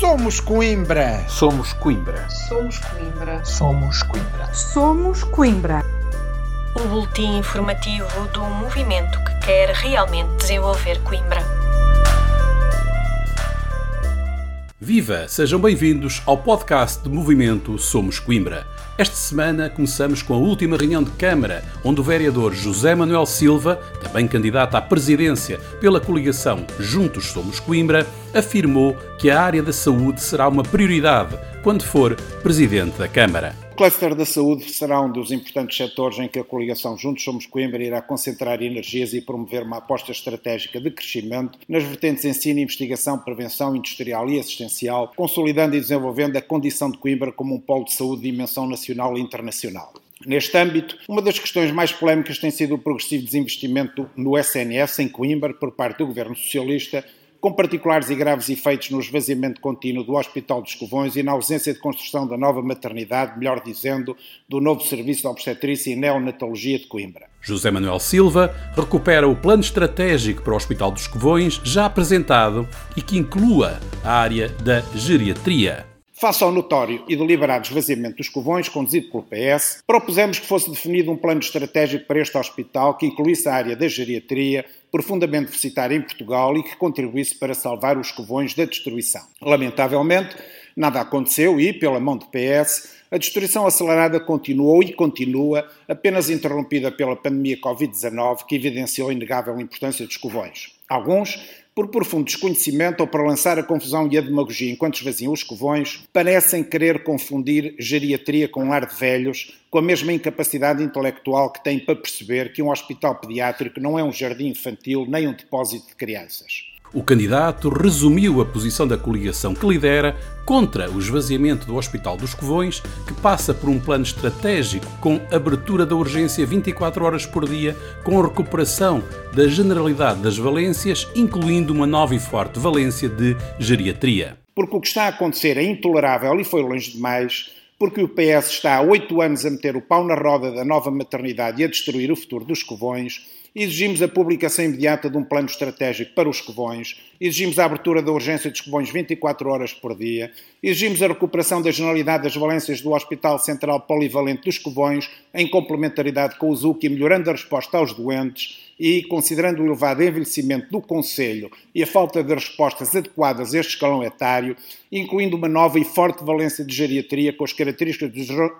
Somos Coimbra. Somos Coimbra. Somos Coimbra. Somos Coimbra. Somos Coimbra. O boletim informativo do movimento que quer realmente desenvolver Coimbra. Viva! Sejam bem-vindos ao podcast do movimento Somos Coimbra. Esta semana começamos com a última reunião de Câmara, onde o vereador José Manuel Silva, também candidato à presidência pela coligação Juntos Somos Coimbra, afirmou que a área da saúde será uma prioridade quando for presidente da Câmara. Cluster da saúde será um dos importantes setores em que a coligação Juntos Somos Coimbra irá concentrar energias e promover uma aposta estratégica de crescimento nas vertentes ensino, investigação, prevenção industrial e assistencial, consolidando e desenvolvendo a condição de Coimbra como um polo de saúde de dimensão nacional e internacional. Neste âmbito, uma das questões mais polémicas tem sido o progressivo desinvestimento no SNS em Coimbra por parte do governo socialista, com particulares e graves efeitos no esvaziamento contínuo do Hospital dos Covões e na ausência de construção da nova maternidade, melhor dizendo, do novo Serviço de Obstetrícia e Neonatologia de Coimbra. José Manuel Silva recupera o plano estratégico para o Hospital dos Covões, já apresentado e que inclua a área da geriatria. Face ao notório e deliberado esvaziamento dos covões, conduzido pelo PS, propusemos que fosse definido um plano estratégico para este hospital que incluísse a área da geriatria, profundamente deficitária em Portugal e que contribuísse para salvar os covões da destruição. Lamentavelmente, nada aconteceu e, pela mão do PS, a destruição acelerada continuou e continua, apenas interrompida pela pandemia Covid-19, que evidenciou a inegável importância dos covões. Alguns por profundo desconhecimento ou para lançar a confusão e a demagogia enquanto esvaziam os covões, parecem querer confundir geriatria com um ar de velhos, com a mesma incapacidade intelectual que têm para perceber que um hospital pediátrico não é um jardim infantil nem um depósito de crianças. O candidato resumiu a posição da coligação que lidera contra o esvaziamento do Hospital dos Covões, que passa por um plano estratégico com abertura da urgência 24 horas por dia, com a recuperação da generalidade das valências, incluindo uma nova e forte valência de geriatria. Porque o que está a acontecer é intolerável e foi longe demais porque o PS está há oito anos a meter o pau na roda da nova maternidade e a destruir o futuro dos covões, exigimos a publicação imediata de um plano estratégico para os covões, exigimos a abertura da urgência dos covões 24 horas por dia, exigimos a recuperação da generalidade das valências do Hospital Central Polivalente dos Covões, em complementaridade com o ZUC e melhorando a resposta aos doentes, e, considerando o elevado envelhecimento do Conselho e a falta de respostas adequadas a este escalão etário, incluindo uma nova e forte valência de geriatria com as características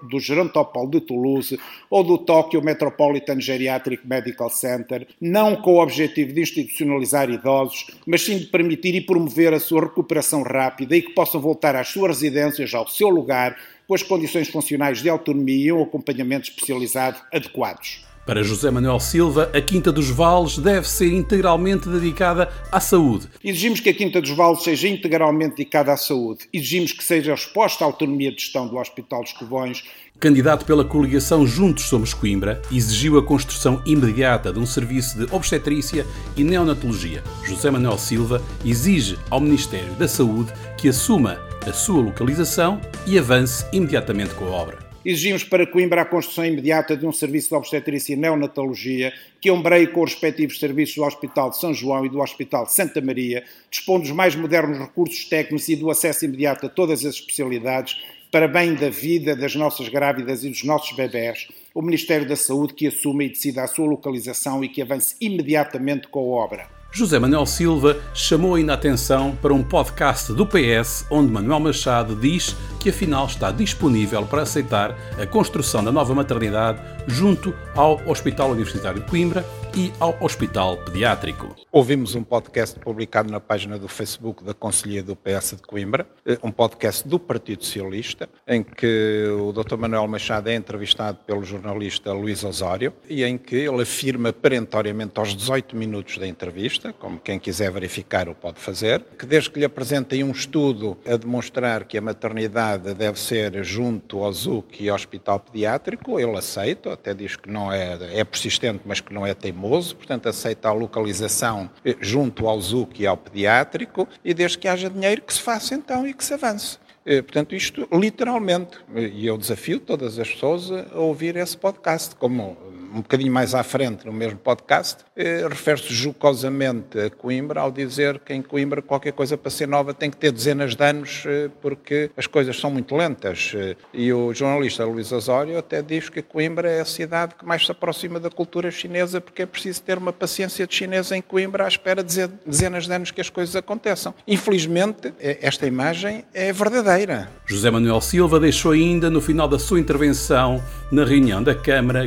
do Gerontopol de Toulouse ou do Tokyo Metropolitan Geriatric Medical Center, não com o objetivo de institucionalizar idosos, mas sim de permitir e promover a sua recuperação rápida e que possam voltar às suas residências, ao seu lugar, com as condições funcionais de autonomia e um acompanhamento especializado adequados. Para José Manuel Silva, a Quinta dos Vales deve ser integralmente dedicada à saúde. Exigimos que a Quinta dos Vales seja integralmente dedicada à saúde. Exigimos que seja exposta à autonomia de gestão do Hospital dos Covões. Candidato pela coligação Juntos Somos Coimbra, exigiu a construção imediata de um serviço de obstetrícia e neonatologia. José Manuel Silva exige ao Ministério da Saúde que assuma a sua localização e avance imediatamente com a obra. Exigimos para Coimbra a construção imediata de um serviço de obstetrícia e neonatologia que ombreie com os respectivos serviços do Hospital de São João e do Hospital Santa Maria, dispondo dos mais modernos recursos técnicos e do acesso imediato a todas as especialidades para bem da vida das nossas grávidas e dos nossos bebés, o Ministério da Saúde que assuma e decida a sua localização e que avance imediatamente com a obra. José Manuel Silva chamou ainda a atenção para um podcast do PS onde Manuel Machado diz que afinal está disponível para aceitar a construção da nova maternidade junto ao Hospital Universitário de Coimbra e ao Hospital Pediátrico. Ouvimos um podcast publicado na página do Facebook da Conselhia do PS de Coimbra, eh, um podcast do Partido Socialista, em que o Dr. Manuel Machado é entrevistado pelo jornalista Luís Osório e em que ele afirma perentoriamente aos 18 minutos da entrevista, como quem quiser verificar o pode fazer, que desde que lhe apresentem um estudo a demonstrar que a maternidade deve ser junto ao ZUC e ao Hospital Pediátrico, ele aceita, até diz que não é, é persistente, mas que não é teimoso, portanto aceita a localização eh, junto ao ZUC e ao pediátrico, e desde que haja dinheiro que se faça então e que se avance. Eh, portanto, isto literalmente, e eu desafio todas as pessoas a ouvir esse podcast, como um bocadinho mais à frente no mesmo podcast, eh, refere-se jocosamente a Coimbra ao dizer que em Coimbra qualquer coisa para ser nova tem que ter dezenas de anos eh, porque as coisas são muito lentas. Eh, e o jornalista Luís Osório até diz que Coimbra é a cidade que mais se aproxima da cultura chinesa porque é preciso ter uma paciência de chinesa em Coimbra à espera de dezenas de anos que as coisas aconteçam. Infelizmente, esta imagem é verdadeira. José Manuel Silva deixou ainda no final da sua intervenção na reunião da Câmara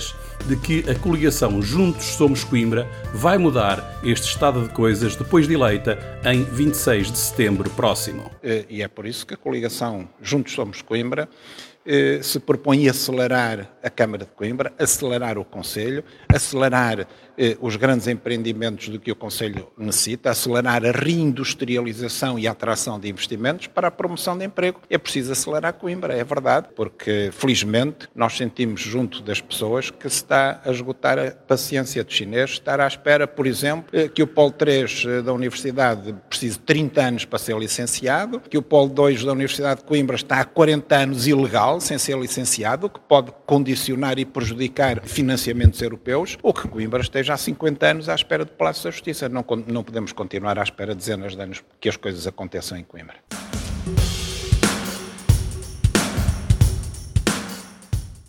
garantias de que a coligação Juntos Somos Coimbra vai mudar este estado de coisas depois de eleita em 26 de setembro próximo. Eh, e é por isso que a coligação Juntos Somos Coimbra eh, se propõe acelerar a Câmara de Coimbra, acelerar o Conselho, acelerar os grandes empreendimentos do que o Conselho necessita, acelerar a reindustrialização e a atração de investimentos para a promoção de emprego. É preciso acelerar Coimbra, é verdade, porque felizmente nós sentimos junto das pessoas que se está a esgotar a paciência de chinês, estar à espera, por exemplo, eh, que o Polo 3 eh, da Universidade precise de 30 anos para ser licenciado, que o Polo 2 da Universidade de Coimbra está há 40 anos ilegal, sem ser licenciado, o que pode condicionar e prejudicar financiamentos europeus, ou que Coimbra esteja há 50 anos à espera do Palácio da Justiça. Não, não podemos continuar à espera dezenas de anos que as coisas aconteçam em Coimbra.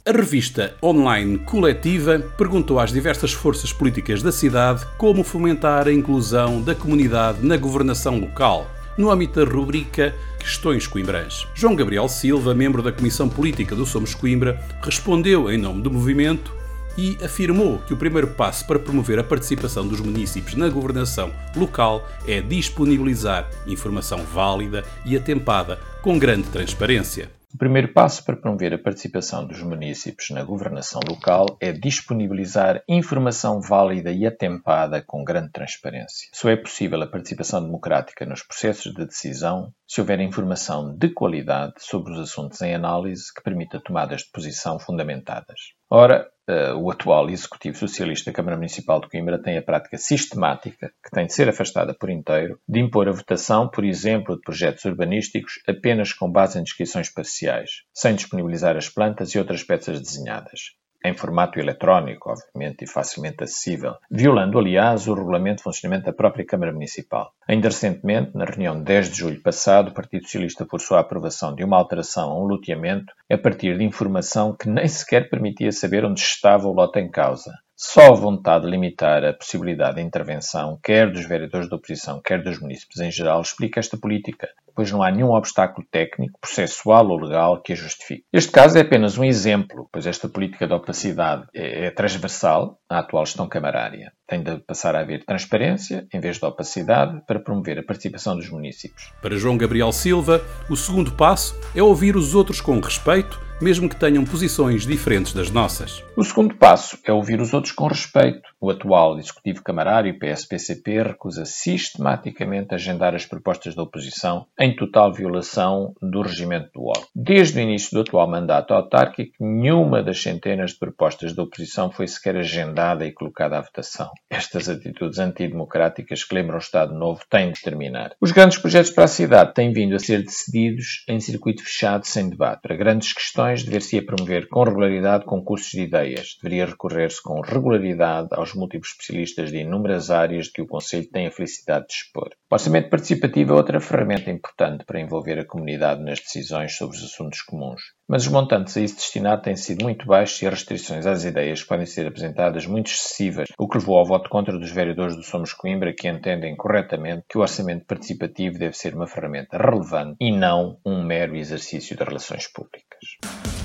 A revista online Coletiva perguntou às diversas forças políticas da cidade como fomentar a inclusão da comunidade na governação local, no âmbito da rubrica Questões Coimbrãs. João Gabriel Silva, membro da Comissão Política do Somos Coimbra, respondeu em nome do movimento e afirmou que o primeiro passo para promover a participação dos municípios na governação local é disponibilizar informação válida e atempada com grande transparência. O primeiro passo para promover a participação dos municípios na governação local é disponibilizar informação válida e atempada com grande transparência. Só é possível a participação democrática nos processos de decisão se houver informação de qualidade sobre os assuntos em análise que permita tomadas de posição fundamentadas. Ora, uh, o atual Executivo Socialista da Câmara Municipal de Coimbra tem a prática sistemática, que tem de ser afastada por inteiro, de impor a votação, por exemplo, de projetos urbanísticos apenas com base em descrições parciais, sem disponibilizar as plantas e outras peças desenhadas em formato eletrónico, obviamente, e facilmente acessível, violando, aliás, o regulamento de funcionamento da própria Câmara Municipal. Ainda recentemente, na reunião de 10 de julho passado, o Partido Socialista forçou a aprovação de uma alteração a um loteamento a partir de informação que nem sequer permitia saber onde estava o lote em causa. Só a vontade de limitar a possibilidade de intervenção, quer dos vereadores da oposição, quer dos municípios em geral, explica esta política, pois não há nenhum obstáculo técnico, processual ou legal que a justifique. Este caso é apenas um exemplo, pois esta política de opacidade é, é transversal à atual gestão camarária. Tem de passar a haver transparência em vez de opacidade para promover a participação dos municípios. Para João Gabriel Silva, o segundo passo é ouvir os outros com respeito mesmo que tenham posições diferentes das nossas. O segundo passo é ouvir os outros com respeito. O atual Executivo Camarário, PSPCP, recusa sistematicamente agendar as propostas da oposição em total violação do regimento do órgão. Desde o início do atual mandato autárquico, nenhuma das centenas de propostas da oposição foi sequer agendada e colocada à votação. Estas atitudes antidemocráticas que lembram o Estado Novo têm de terminar. Os grandes projetos para a cidade têm vindo a ser decididos em circuito fechado sem debate. Para grandes questões dever-se-ia promover com regularidade concursos de ideias. Deveria recorrer-se com regularidade aos múltiplos especialistas de inúmeras áreas de que o Conselho tem a felicidade de expor. O orçamento participativo é outra ferramenta importante para envolver a comunidade nas decisões sobre os assuntos comuns. Mas os montantes a isso destinados têm sido muito baixos e as restrições às ideias podem ser apresentadas muito excessivas, o que levou ao voto contra dos vereadores do Somos Coimbra que entendem corretamente que o orçamento participativo deve ser uma ferramenta relevante e não um mero exercício de relações públicas.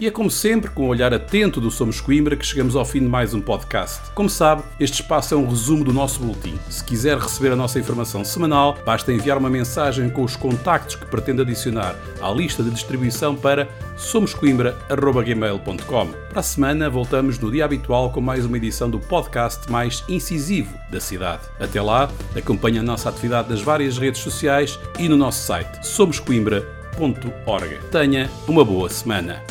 E é como sempre, com o um olhar atento do Somos Coimbra, que chegamos ao fim de mais um podcast. Como sabe, este espaço é um resumo do nosso boletim. Se quiser receber a nossa informação semanal, basta enviar uma mensagem com os contactos que pretende adicionar à lista de distribuição para somoscoimbra.gmail.com. Para a semana, voltamos no dia habitual com mais uma edição do podcast mais incisivo da cidade. Até lá, acompanhe a nossa atividade nas várias redes sociais e no nosso site somoscoimbra.org. Tenha uma boa semana.